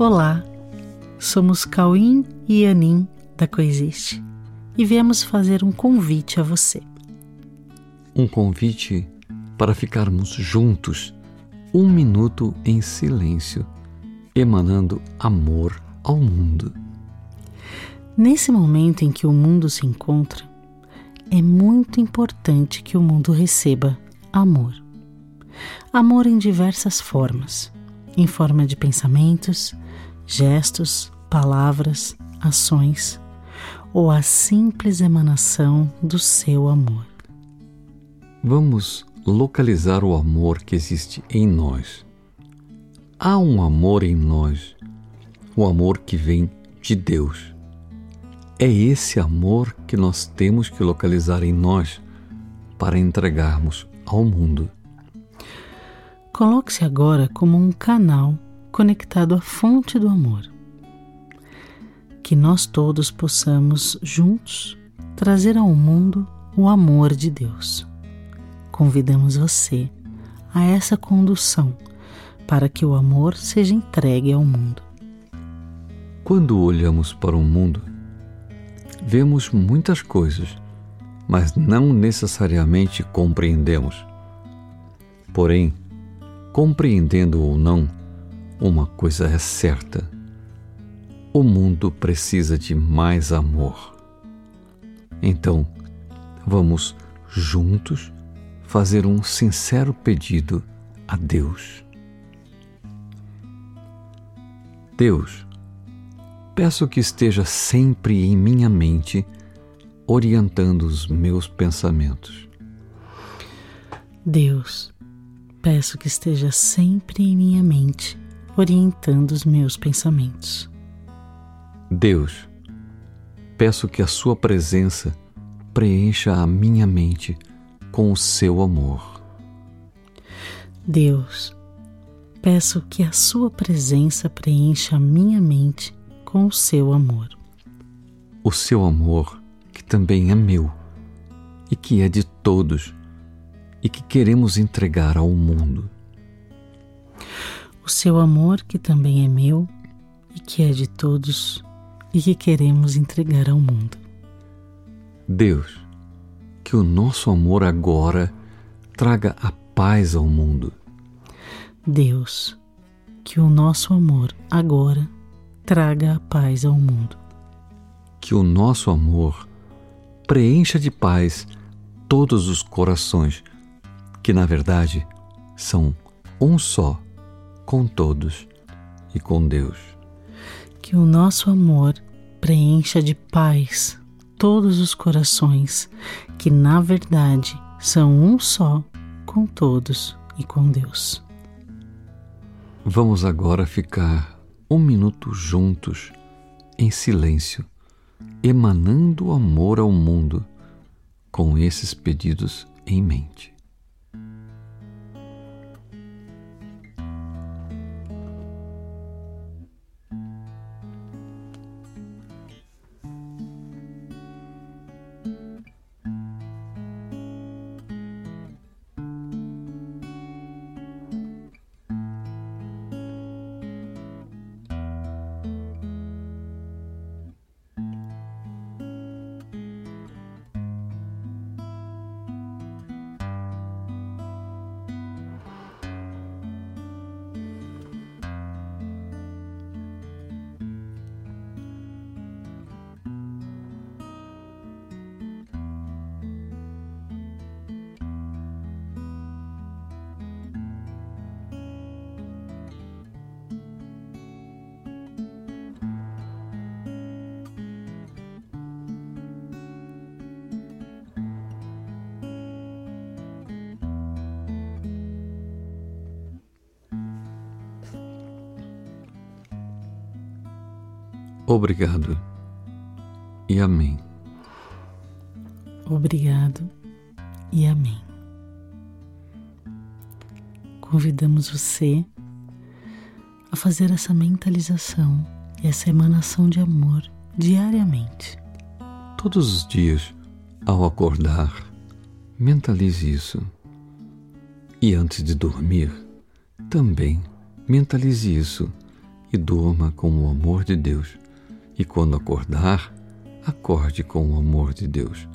Olá, somos Cauim e Anin da Coexiste e viemos fazer um convite a você. Um convite para ficarmos juntos um minuto em silêncio, emanando amor ao mundo. Nesse momento em que o mundo se encontra, é muito importante que o mundo receba amor. Amor em diversas formas em forma de pensamentos, gestos, palavras, ações ou a simples emanação do seu amor. Vamos localizar o amor que existe em nós. Há um amor em nós, o amor que vem de Deus. É esse amor que nós temos que localizar em nós para entregarmos ao mundo. Coloque-se agora como um canal conectado à fonte do amor. Que nós todos possamos, juntos, trazer ao mundo o amor de Deus. Convidamos você a essa condução para que o amor seja entregue ao mundo. Quando olhamos para o mundo, vemos muitas coisas, mas não necessariamente compreendemos. Porém, Compreendendo ou não, uma coisa é certa: o mundo precisa de mais amor. Então, vamos juntos fazer um sincero pedido a Deus. Deus, peço que esteja sempre em minha mente, orientando os meus pensamentos. Deus, Peço que esteja sempre em minha mente, orientando os meus pensamentos. Deus, peço que a Sua presença preencha a minha mente com o seu amor. Deus, peço que a Sua presença preencha a minha mente com o seu amor. O seu amor, que também é meu e que é de todos e que queremos entregar ao mundo. O seu amor, que também é meu e que é de todos e que queremos entregar ao mundo. Deus, que o nosso amor agora traga a paz ao mundo. Deus, que o nosso amor agora traga a paz ao mundo. Que o nosso amor preencha de paz todos os corações que na verdade são um só com todos e com Deus. Que o nosso amor preencha de paz todos os corações que na verdade são um só com todos e com Deus. Vamos agora ficar um minuto juntos, em silêncio, emanando amor ao mundo, com esses pedidos em mente. Obrigado e amém. Obrigado e amém. Convidamos você a fazer essa mentalização e essa emanação de amor diariamente. Todos os dias, ao acordar, mentalize isso. E antes de dormir, também mentalize isso e durma com o amor de Deus. E quando acordar, acorde com o amor de Deus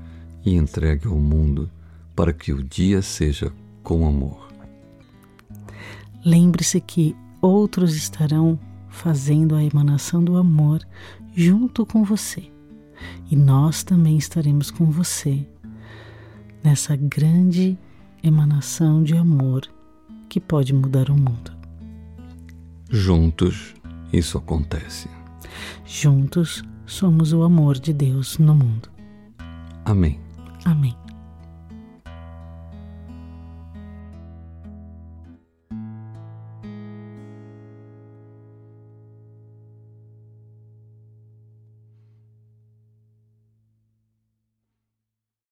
e entregue ao mundo para que o dia seja com amor. Lembre-se que outros estarão fazendo a emanação do amor junto com você. E nós também estaremos com você nessa grande emanação de amor que pode mudar o mundo. Juntos isso acontece. Juntos somos o amor de Deus no mundo. Amém. Amém.